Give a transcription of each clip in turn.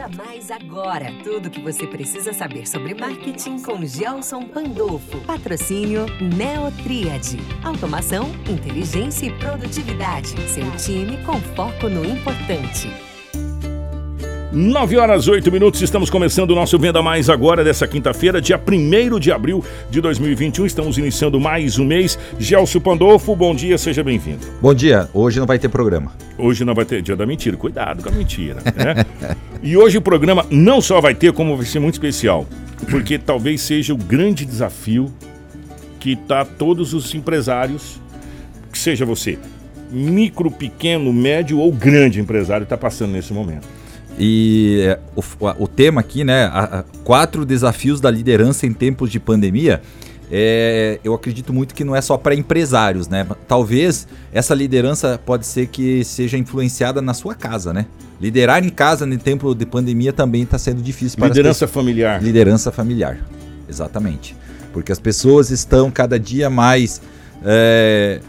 Venda Mais agora. Tudo o que você precisa saber sobre marketing com Gelson Pandolfo. Patrocínio Neotriad. Automação, inteligência e produtividade. Seu time com foco no importante. 9 horas 8 minutos, estamos começando o nosso Venda Mais agora dessa quinta-feira, dia 1 de abril de 2021. Estamos iniciando mais um mês. Gelson Pandolfo, bom dia, seja bem-vindo. Bom dia, hoje não vai ter programa. Hoje não vai ter dia da mentira, cuidado com a mentira. Né? e hoje o programa não só vai ter, como vai ser muito especial, porque talvez seja o grande desafio que tá todos os empresários, que seja você, micro, pequeno, médio ou grande empresário, está passando nesse momento. E o, o tema aqui, né? A, a, quatro desafios da liderança em tempos de pandemia. É, eu acredito muito que não é só para empresários, né? Talvez essa liderança pode ser que seja influenciada na sua casa, né? Liderar em casa no tempo de pandemia também está sendo difícil para liderança familiar. Liderança familiar, exatamente, porque as pessoas estão cada dia mais é,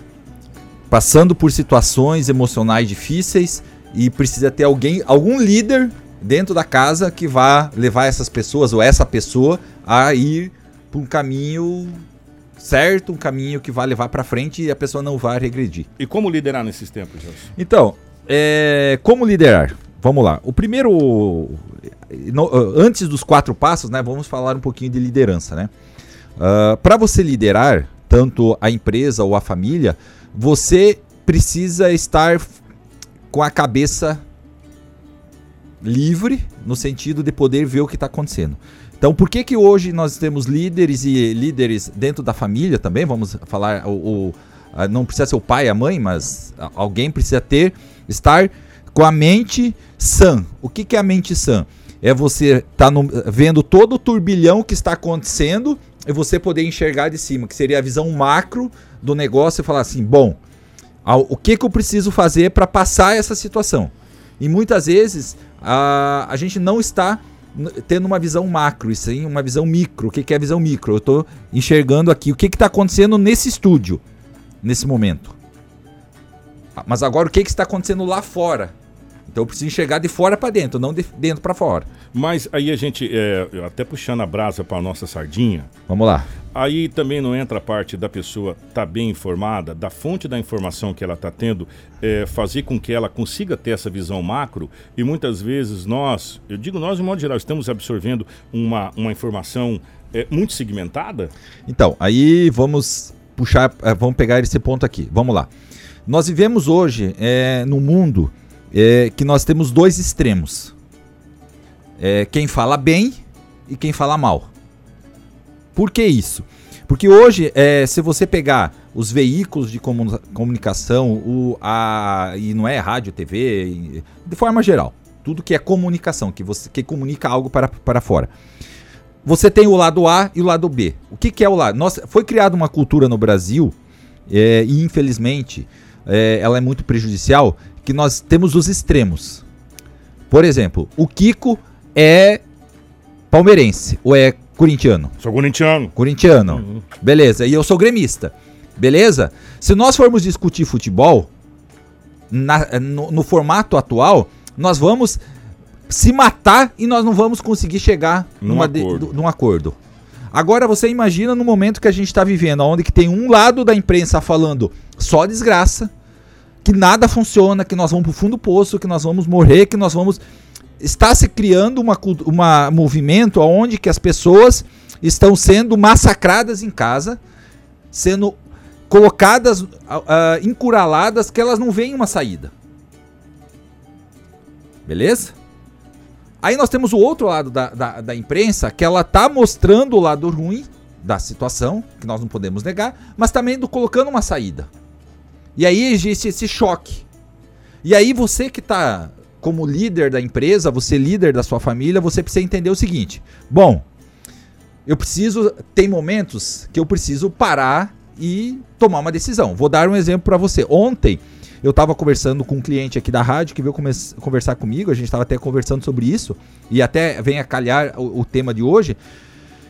passando por situações emocionais difíceis e precisa ter alguém, algum líder dentro da casa que vá levar essas pessoas ou essa pessoa a ir para um caminho certo, um caminho que vai levar para frente e a pessoa não vai regredir. E como liderar nesses tempos, Gelson? Então, é, como liderar? Vamos lá. O primeiro, no, antes dos quatro passos, né? Vamos falar um pouquinho de liderança, né? Uh, para você liderar tanto a empresa ou a família, você precisa estar com a cabeça livre, no sentido de poder ver o que está acontecendo. Então, por que que hoje nós temos líderes e líderes dentro da família também? Vamos falar, o, o não precisa ser o pai, a mãe, mas alguém precisa ter, estar com a mente sã. O que, que é a mente sã? É você estar tá vendo todo o turbilhão que está acontecendo e você poder enxergar de cima, que seria a visão macro do negócio e falar assim, bom, o que, que eu preciso fazer para passar essa situação? E muitas vezes a, a gente não está tendo uma visão macro, e sim uma visão micro. O que, que é a visão micro? Eu estou enxergando aqui o que está acontecendo nesse estúdio, nesse momento. Mas agora o que, que está acontecendo lá fora? Então eu preciso enxergar de fora para dentro, não de dentro para fora. Mas aí a gente, é, até puxando a brasa para a nossa sardinha. Vamos lá. Aí também não entra a parte da pessoa estar tá bem informada, da fonte da informação que ela está tendo, é, fazer com que ela consiga ter essa visão macro. E muitas vezes nós, eu digo nós de modo geral, estamos absorvendo uma, uma informação é, muito segmentada. Então, aí vamos puxar, é, vamos pegar esse ponto aqui. Vamos lá. Nós vivemos hoje é, no mundo é, que nós temos dois extremos. É, quem fala bem e quem fala mal. Por que isso? Porque hoje, é, se você pegar os veículos de comunicação, o, a, e não é rádio, TV, de forma geral, tudo que é comunicação, que você que comunica algo para, para fora. Você tem o lado A e o lado B. O que, que é o lado? Nossa, foi criada uma cultura no Brasil, é, e infelizmente é, ela é muito prejudicial, que nós temos os extremos. Por exemplo, o Kiko é palmeirense ou é corintiano? Sou corintiano. Corintiano. Uhum. Beleza. E eu sou gremista. Beleza? Se nós formos discutir futebol na, no, no formato atual, nós vamos se matar e nós não vamos conseguir chegar num numa acordo. De, num acordo. Agora você imagina no momento que a gente está vivendo, onde que tem um lado da imprensa falando só desgraça, que nada funciona, que nós vamos pro fundo do poço, que nós vamos morrer, que nós vamos está se criando uma, uma movimento onde que as pessoas estão sendo massacradas em casa, sendo colocadas, uh, encurraladas, que elas não veem uma saída. Beleza? Aí nós temos o outro lado da, da, da imprensa, que ela tá mostrando o lado ruim da situação, que nós não podemos negar, mas também do colocando uma saída. E aí existe esse choque. E aí você que está como líder da empresa, você líder da sua família, você precisa entender o seguinte: bom, eu preciso tem momentos que eu preciso parar e tomar uma decisão. Vou dar um exemplo para você. Ontem eu estava conversando com um cliente aqui da rádio que veio conversar comigo, a gente estava até conversando sobre isso e até vem a calhar o, o tema de hoje,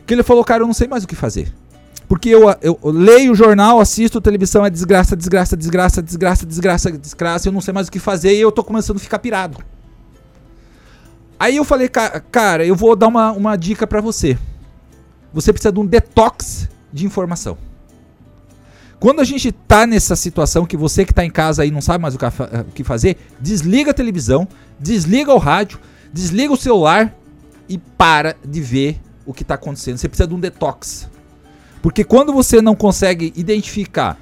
que ele falou, cara, eu não sei mais o que fazer. Porque eu, eu, leio o jornal, assisto televisão, é desgraça, desgraça, desgraça, desgraça, desgraça, desgraça, eu não sei mais o que fazer e eu tô começando a ficar pirado. Aí eu falei, "Ca- cara, eu vou dar uma, uma dica pra você. Você precisa de um detox de informação. Quando a gente tá nessa situação que você que tá em casa aí não sabe mais o que fazer, desliga a televisão, desliga o rádio, desliga o celular e para de ver o que tá acontecendo. Você precisa de um detox. Porque quando você não consegue identificar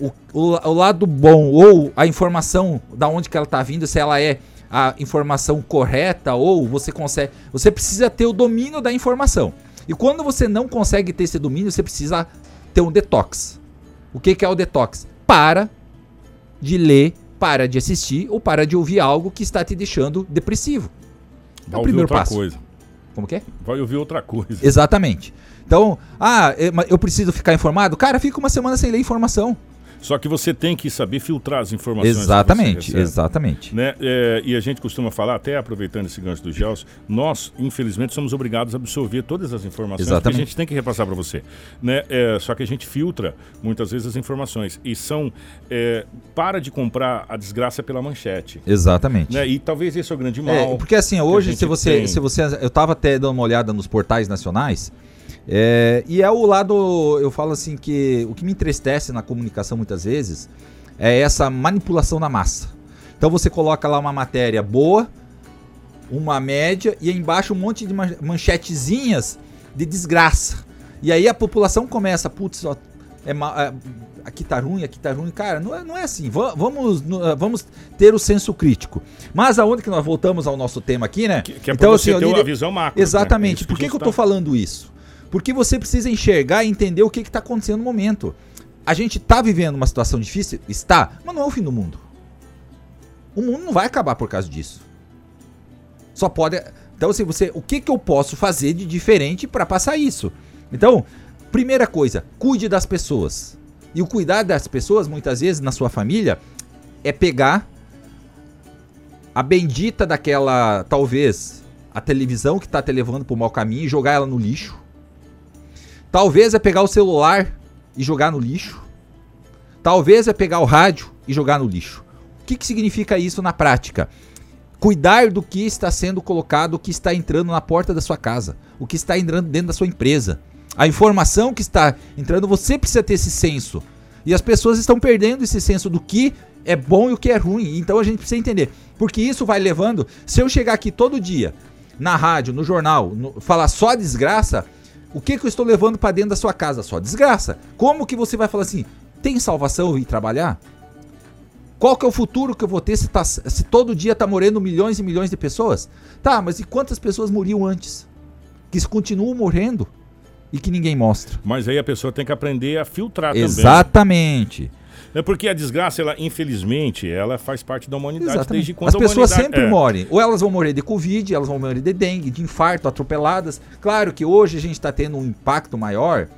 o, o, o lado bom ou a informação da onde que ela tá vindo, se ela é a informação correta ou você consegue, você precisa ter o domínio da informação. E quando você não consegue ter esse domínio, você precisa ter um detox. O que, que é o detox? Para de ler, para de assistir ou para de ouvir algo que está te deixando depressivo. É Vai o ouvir primeiro outra passo. coisa. Como que é? Vai ouvir outra coisa. Exatamente. Então, ah, eu- mas eu preciso ficar informado? Cara, fica uma semana sem ler informação. Só que você tem que saber filtrar as informações. Exatamente, exatamente. Né? É, e a gente costuma falar, até aproveitando esse gancho do Gelson, nós, infelizmente, somos obrigados a absorver todas as informações Exatamente. que a gente tem que repassar para você. Né? É, só que a gente filtra, muitas vezes, as informações. E são. é, para de comprar a desgraça pela manchete. Exatamente. Né? E talvez esse é o grande mal. É, porque assim, hoje, se você, tem. se você. Eu tava até dando uma olhada nos portais nacionais. É, e é o lado. Eu falo assim que o que me entristece na comunicação muitas vezes é essa manipulação da massa. Então você coloca lá uma matéria boa, uma média e aí embaixo um monte de man- manchetezinhas de desgraça. E aí a população começa, putz, ó, é, é, aqui tá ruim, aqui tá ruim. Cara, não é, não é assim. Va- vamos, ah, vamos ter o senso crítico. Mas aonde que nós voltamos ao nosso tema aqui, né? Que, que é você assim, ó, ter uma visão macro. né? É Exatamente. Por que, a que eu gente tô tá- falando isso? Porque você precisa enxergar e entender o que está acontecendo no momento. A gente tá vivendo uma situação difícil? Está, mas não é o fim do mundo. O mundo não vai acabar por causa disso. Só pode. Então, assim, você. O que, que eu posso fazer de diferente para passar isso? Então, primeira coisa, cuide das pessoas. E o cuidar das pessoas, muitas vezes, na sua família, é pegar a bendita daquela, talvez, a televisão que tá te levando pro mau caminho e jogar ela no lixo. Talvez é pegar o celular e jogar no lixo. Talvez é pegar o rádio e jogar no lixo. O que, que significa isso na prática? Cuidar do que está sendo colocado, o que está entrando na porta da sua casa, o que está entrando dentro da sua empresa. A informação que está entrando, você precisa ter esse senso. E as pessoas estão perdendo esse senso do que é bom e o que é ruim. Então a gente precisa entender. Porque isso vai levando. Se eu chegar aqui todo dia, na rádio, no jornal, no- falar só desgraça, o que, que eu estou levando para dentro da sua casa? Só desgraça. Como que você vai falar assim? Tem salvação ir trabalhar? Qual que é o futuro que eu vou ter se, tá- se todo dia tá morrendo milhões e milhões de pessoas? Tá, mas e quantas pessoas morriam antes? Que continuam morrendo e que ninguém mostra. Mas aí a pessoa tem que aprender a filtrar também. Exatamente. É porque a desgraça, ela, infelizmente, ela faz parte da humanidade Exatamente. desde quando As pessoas humanidade- sempre é. morrem. Ou elas vão morrer de Covid, elas vão morrer de dengue, de infarto, atropeladas. Claro que hoje a gente está tendo um impacto maior,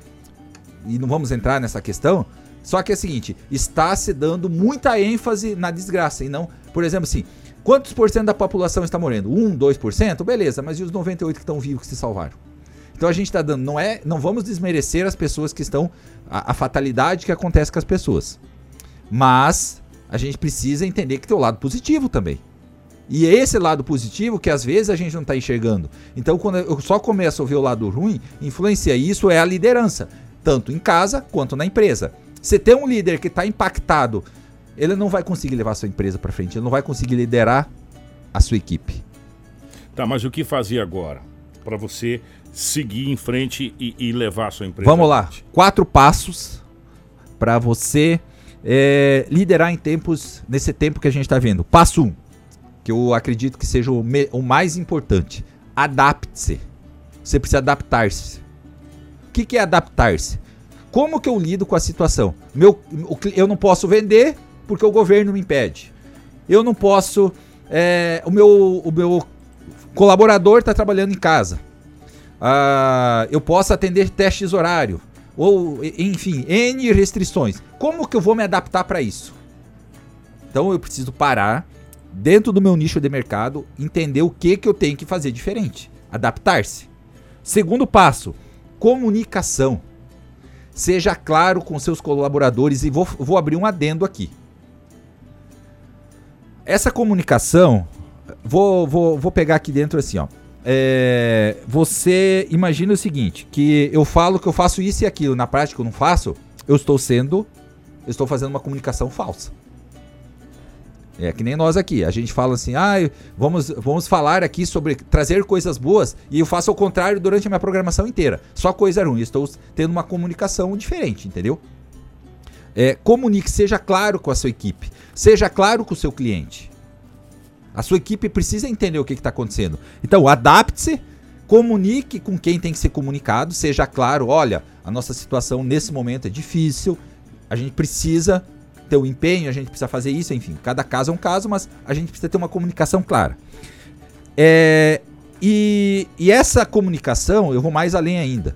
e não vamos entrar nessa questão. Só que é o seguinte, está se dando muita ênfase na desgraça. E não, por exemplo, assim, quantos por cento da população está morrendo? 1, 2%? Beleza, mas e os 98 que estão vivos que se salvaram? Então a gente está dando, não é, não vamos desmerecer as pessoas que estão, a, a fatalidade que acontece com as pessoas. Mas a gente precisa entender que tem o lado positivo também. E é esse lado positivo que às vezes a gente não está enxergando. Então, quando eu só começo a ver o lado ruim, influencia isso é a liderança, tanto em casa quanto na empresa. Você tem um líder que está impactado, ele não vai conseguir levar a sua empresa para frente, ele não vai conseguir liderar a sua equipe. Tá, mas o que fazer agora? Para você seguir em frente e, e levar a sua empresa. Vamos lá, quatro passos para você é, liderar em tempos, nesse tempo que a gente está vendo. Passo um, que eu acredito que seja o, me- o mais importante. Adapte-se. Você precisa adaptar-se. O que, que é adaptar-se? Como que eu lido com a situação? Meu, eu não posso vender porque o governo me impede. Eu não posso. é, o, meu, o meu colaborador está trabalhando em casa. Ah, eu posso atender testes horário. Ou, enfim, N restrições. Como que eu vou me adaptar para isso? Então eu preciso parar dentro do meu nicho de mercado, entender o que, que eu tenho que fazer diferente. Adaptar-se. Segundo passo, comunicação. Seja claro com seus colaboradores e vou, vou abrir um adendo aqui. Essa comunicação vou, vou, vou pegar aqui dentro assim, ó. É, você imagina o seguinte, que eu falo que eu faço isso e aquilo, na prática eu não faço, eu estou sendo, eu estou fazendo uma comunicação falsa. É que nem nós aqui, a gente fala assim, ah, vamos, vamos falar aqui sobre trazer coisas boas e eu faço o contrário durante a minha programação inteira. Só coisa ruim, estou tendo uma comunicação diferente, entendeu? É, comunique, seja claro com a sua equipe, seja claro com o seu cliente. A sua equipe precisa entender o que está acontecendo. Então, adapte-se, comunique com quem tem que ser comunicado, seja claro, olha, a nossa situação nesse momento é difícil, a gente precisa ter o um empenho, a gente precisa fazer isso, enfim, cada caso é um caso, mas a gente precisa ter uma comunicação clara. É, e, e, essa comunicação, eu vou mais além ainda.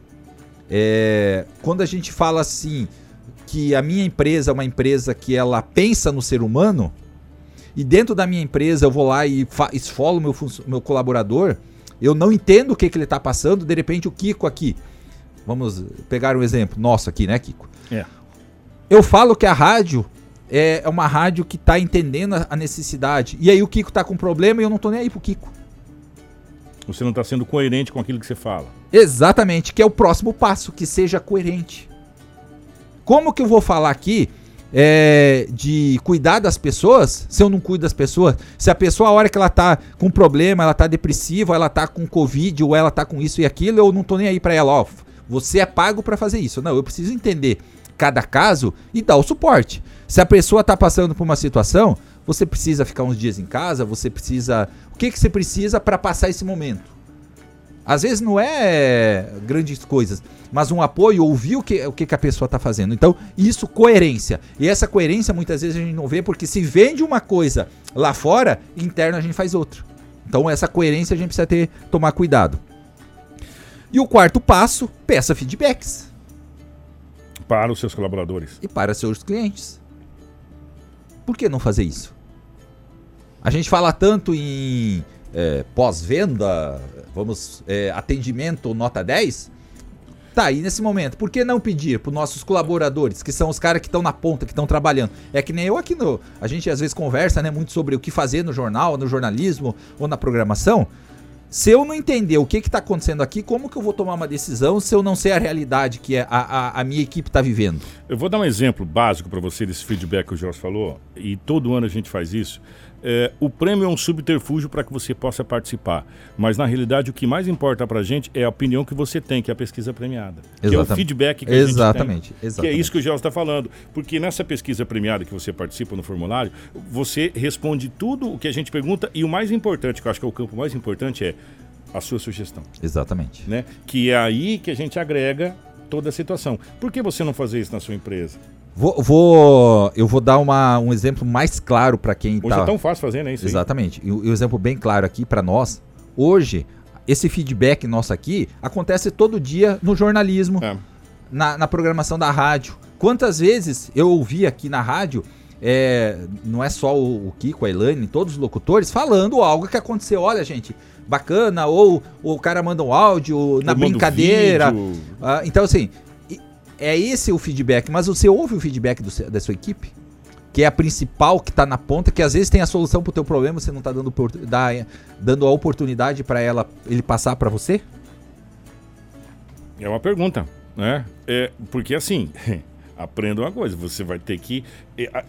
É, quando a gente fala assim, que a minha empresa é uma empresa que ela pensa no ser humano, e dentro da minha empresa eu vou lá e esfolo meu, meu colaborador, eu não entendo o que, que ele está passando, de repente o Kiko aqui, vamos pegar um exemplo nosso aqui, né, Kiko? É. Eu falo que a rádio é, é uma rádio que está entendendo a necessidade. E aí o Kiko está com problema e eu não estou nem aí pro Kiko. Você não está sendo coerente com aquilo que você fala. Exatamente, que é o próximo passo, que seja coerente. Como que eu vou falar aqui é, de cuidar das pessoas se eu não cuido das pessoas? Se a pessoa, a hora que ela tá com problema, ela tá depressiva, ela tá com Covid, ou ela tá com isso e aquilo, eu não tô nem aí para ela, ó. Você é pago para fazer isso. Não, eu preciso entender cada caso e dar o suporte. Se a pessoa está passando por uma situação, você precisa ficar uns dias em casa, você precisa. O que, que você precisa para passar esse momento? Às vezes não é grandes coisas, mas um apoio, ouvir o que, o que, a pessoa está fazendo. Então, isso, coerência. E essa coerência muitas vezes a gente não vê, porque se vende uma coisa lá fora, interno a gente faz outra. Então, essa coerência a gente precisa ter, tomar cuidado. E o quarto passo, peça feedbacks. Para os seus colaboradores. E para seus clientes. Por que não fazer isso? A gente fala tanto em é, pós-venda, vamos, é, atendimento nota 10. Tá, aí nesse momento, por que não pedir para os nossos colaboradores, que são os caras que estão na ponta, que estão trabalhando? É que nem eu aqui no. A gente às vezes conversa né, muito sobre o que fazer no jornal, no jornalismo ou na programação. Se eu não entender o que está acontecendo aqui, como que eu vou tomar uma decisão se eu não sei a realidade que é a, a, a minha equipe está vivendo? Eu vou dar um exemplo básico para você desse feedback que o Jorge falou, e todo ano a gente faz isso. É, o prêmio é um subterfúgio para que você possa participar. Mas, na realidade, o que mais importa para a gente é a opinião que você tem, que é a pesquisa premiada. Exatamente. Que é o feedback que exatamente, a gente tem. Exatamente. Que é isso que o Jorge está falando. Porque nessa pesquisa premiada que você participa no formulário, você responde tudo o que a gente pergunta e o mais importante, que eu acho que é o campo mais importante, é a sua sugestão. Exatamente. Né? Que é aí que a gente agrega toda a situação. Por que você não fazer isso na sua empresa? Vou, vou, eu vou dar uma, um exemplo mais claro para quem está. Hoje tá... é tão fácil fazer, né? Isso Exatamente. E um exemplo bem claro aqui para nós. Hoje, esse feedback nosso aqui acontece todo dia no jornalismo, é. na, na, programação da rádio. Quantas vezes eu ouvi aqui na rádio, é, não é só o, o Kiko, a Elaine, todos os locutores, falando algo que aconteceu. Olha, gente, bacana, ou, ou o cara manda um áudio na brincadeira. Ah, então, assim, é esse o feedback, mas você ouve o feedback do, da sua equipe? Que é a principal que está na ponta, que às vezes tem a solução para o teu problema, você não está dando, dando a oportunidade para ela ele passar para você? É uma pergunta, né? É, porque assim, aprenda uma coisa, você vai ter que.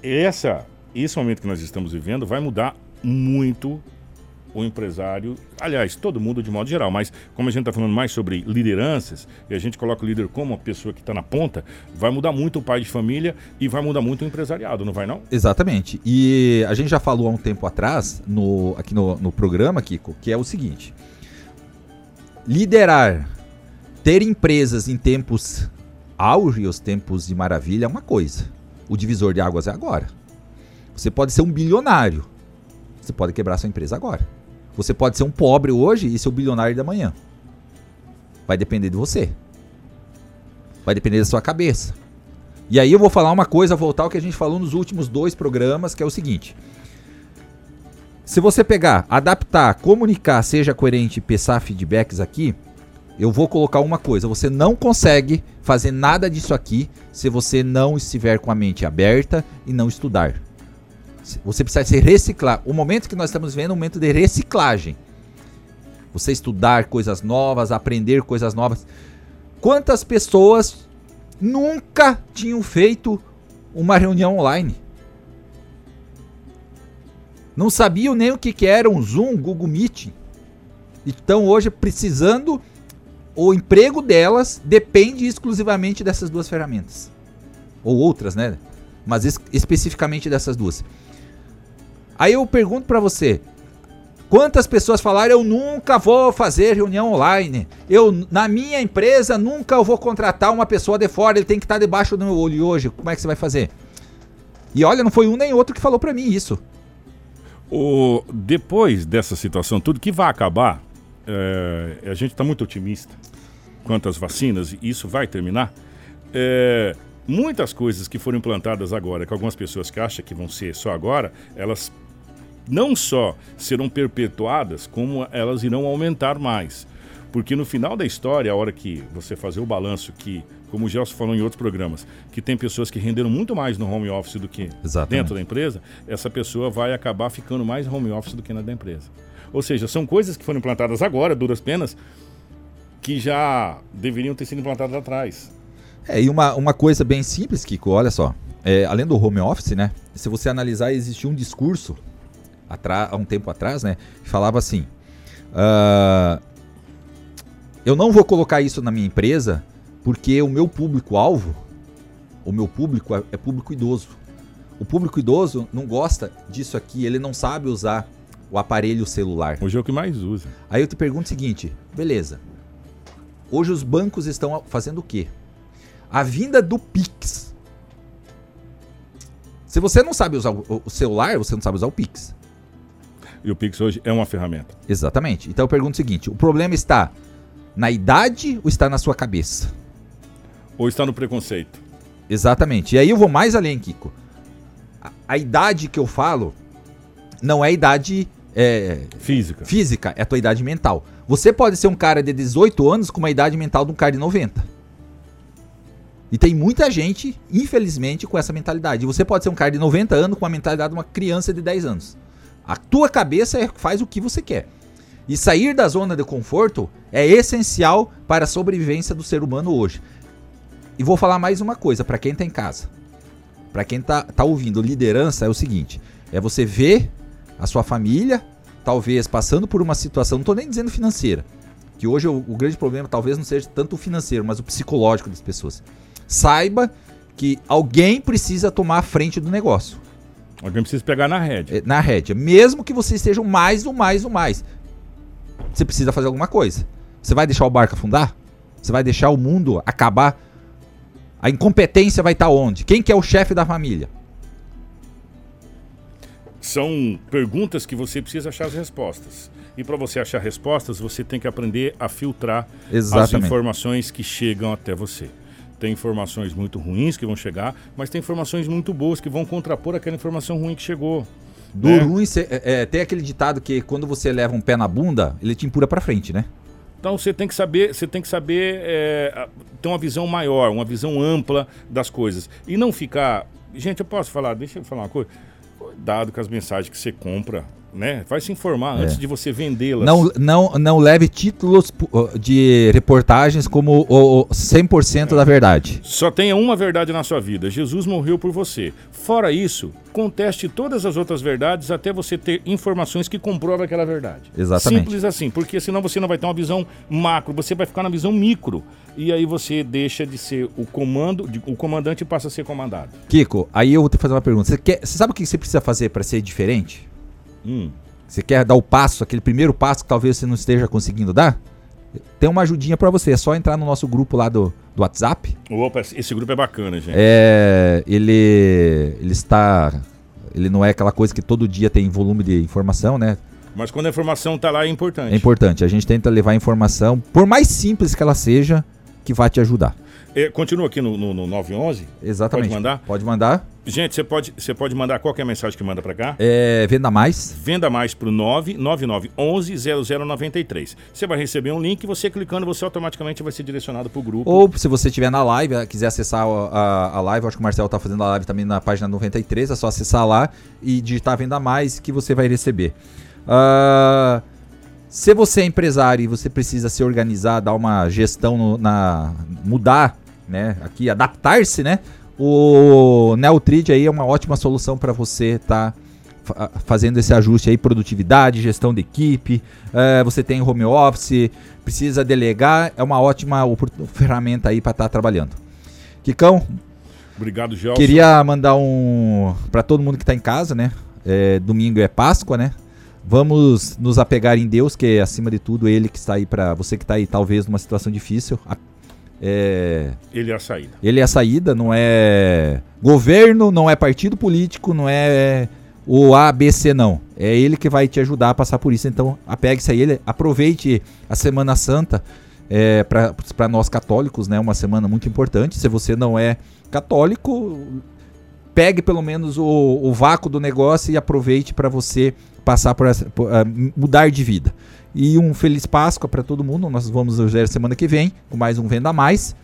Essa, esse momento que nós estamos vivendo vai mudar muito o empresário, aliás, todo mundo de modo geral, mas como a gente está falando mais sobre lideranças, e a gente coloca o líder como uma pessoa que está na ponta, vai mudar muito o pai de família e vai mudar muito o empresariado, não vai não? Exatamente. E a gente já falou há um tempo atrás, no, aqui no, no programa, Kiko, que é o seguinte: liderar, ter empresas em tempos auge, os tempos de maravilha, é uma coisa. O divisor de águas é agora. Você pode ser um bilionário, você pode quebrar sua empresa agora. Você pode ser um pobre hoje e ser o bilionário da manhã. Vai depender de você. Vai depender da sua cabeça. E aí eu vou falar uma coisa, voltar ao que a gente falou nos últimos dois programas, que é o seguinte. Se você pegar, adaptar, comunicar, seja coerente e pensar feedbacks aqui, eu vou colocar uma coisa: você não consegue fazer nada disso aqui se você não estiver com a mente aberta e não estudar. Você precisa se reciclar. O momento que nós estamos vivendo é um momento de reciclagem. Você estudar coisas novas, aprender coisas novas. Quantas pessoas nunca tinham feito uma reunião online? Não sabiam nem o que, que era um Zoom, Google Meet. Então hoje precisando o emprego delas depende exclusivamente dessas duas ferramentas. Ou outras, né? Mas es especificamente dessas duas. Aí eu pergunto para você, quantas pessoas falaram eu nunca vou fazer reunião online? Eu na minha empresa nunca vou contratar uma pessoa de fora, ele tem que estar debaixo do meu olho hoje. Como é que você vai fazer? E olha, não foi um nem outro que falou para mim isso. O, depois dessa situação, tudo que vai acabar, é, a gente está muito otimista quanto às vacinas, isso vai terminar. É, muitas coisas que foram implantadas agora, que algumas pessoas que acham que vão ser só agora, elas não só serão perpetuadas, como elas irão aumentar mais. Porque no final da história, a hora que você fazer o balanço que, como o Gelson falou em outros programas, que tem pessoas que renderam muito mais no home office do que Exatamente. dentro da empresa, essa pessoa vai acabar ficando mais home office do que na da empresa. Ou seja, são coisas que foram implantadas agora, duras penas, que já deveriam ter sido implantadas atrás. É, e uma, uma coisa bem simples, Kiko, olha só. É, além do home office, né? Se você analisar, existia um discurso há um tempo atrás, né? Falava assim: uh, Eu não vou colocar isso na minha empresa porque o meu público-alvo, o meu público é, é público idoso. O público idoso não gosta disso aqui, ele não sabe usar o aparelho celular. Hoje é o que mais usa. Aí eu te pergunto o seguinte: beleza. Hoje os bancos estão fazendo o quê? A vinda do Pix. Se você não sabe usar o celular, você não sabe usar o Pix. E o Pix hoje é uma ferramenta. Exatamente. Então eu pergunto o seguinte: o problema está na idade ou está na sua cabeça? Ou está no preconceito? Exatamente. E aí eu vou mais além, Kiko. A, a idade que eu falo não é a idade é, física. Física, é a tua idade mental. Você pode ser um cara de 18 anos com uma idade mental de um cara de 90. E tem muita gente, infelizmente, com essa mentalidade. Você pode ser um cara de 90 anos com a mentalidade de uma criança de 10 anos. A tua cabeça é, faz o que você quer. E sair da zona de conforto é essencial para a sobrevivência do ser humano hoje. E vou falar mais uma coisa para quem está em casa. Para quem está tá ouvindo, liderança é o seguinte: é você ver a sua família, talvez passando por uma situação, não estou nem dizendo financeira, que hoje o, o, grande problema talvez não seja tanto o financeiro, mas o psicológico das pessoas. Saiba que alguém precisa tomar a frente do negócio. Alguém precisa pegar na rédea. É, na rédea. Mesmo que você esteja mais, o mais, o mais. Você precisa fazer alguma coisa. Você vai deixar o barco afundar? Você vai deixar o mundo acabar? A incompetência vai estar onde? Quem que é o chefe da família? são perguntas que você precisa achar as respostas. E para você achar respostas, você tem que aprender a filtrar Exatamente. as informações que chegam até você. Tem informações muito ruins que vão chegar, mas tem informações muito boas que vão contrapor aquela informação ruim que chegou. Do né? ruim, cê, é, é, tem aquele ditado que quando você leva um pé na bunda, ele te empurra para frente, né? Então você tem que saber, você tem que saber é, ter uma visão maior, uma visão ampla das coisas e não ficar. Gente, eu posso falar? Deixa eu falar uma coisa cuidado com as mensagens que você compra, né? Vai se informar é. antes de você vendê-las. Não, não, não leve títulos de reportagens como o 100% é. da verdade. Só tenha uma verdade na sua vida: Jesus morreu por você. Fora isso, conteste todas as outras verdades até você ter informações que comprovam aquela verdade. Exatamente. Simples assim, porque senão você não vai ter uma visão macro, você vai ficar na visão micro. E aí você deixa de ser o comando, o comandante passa a ser comandado. Kiko, aí eu vou te fazer uma pergunta. Você, quer, você sabe o que você precisa fazer para ser diferente? Hum. Você quer dar o passo, aquele primeiro passo que talvez você não esteja conseguindo dar? Tem uma ajudinha para você, é só entrar no nosso grupo lá do, do WhatsApp. Opa, esse grupo é bacana, gente. É, ele, ele está, ele não é aquela coisa que todo dia tem volume de informação, né? Mas quando a informação está lá é importante. É importante. A gente tenta levar a informação, por mais simples que ela seja, que vai te ajudar. É, continua aqui no, no, no 911? Exatamente. Pode mandar? Pode mandar. Gente, você pode, você pode mandar qualquer mensagem que manda para cá? É, venda mais. Venda mais pro 99911 0093. Você vai receber um link, você clicando, você automaticamente vai ser direcionado pro grupo. Ou se você estiver na live, eh, quiser acessar a, a, a live, acho que o Marcelo tá fazendo a live também na página 93, é só acessar lá e digitar venda mais que você vai receber. Uh, se você é empresário e você precisa se organizar, dar uma gestão no, na mudar, né, aqui adaptar-se, né? O Neutrid aí é uma ótima solução para você estar tá fazendo esse ajuste aí, produtividade, gestão de equipe, é, você tem home office, precisa delegar, é uma ótima ferramenta aí para estar tá trabalhando. Kikão, obrigado, Gelson. Queria mandar um para todo mundo que está em casa, né? É, domingo é Páscoa, né? Vamos nos apegar em Deus, que é acima de tudo ele que está aí para você que está aí talvez numa situação difícil. É... Ele é a saída. Ele é a saída, não é governo, não é partido político, não é o ABC, não. É ele que vai te ajudar a passar por isso. Então, apegue-se a ele, aproveite a Semana Santa é, para nós católicos, né? Uma semana muito importante. Se você não é católico, pegue pelo menos o, o vácuo do negócio e aproveite para você passar por, essa, por uh, mudar de vida. E um feliz Páscoa para todo mundo. Nós vamos hoje semana que vem com mais um Venda Mais.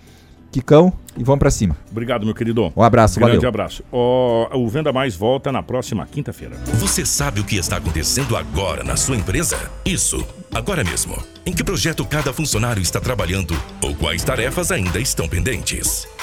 Kikão, e vamos para cima. Obrigado, meu querido. Um abraço, um valeu. Grande abraço. O, o Venda Mais volta na próxima quinta-feira. Você sabe o que está acontecendo agora na sua empresa? Isso, agora mesmo. Em que projeto cada funcionário está trabalhando ou quais tarefas ainda estão pendentes?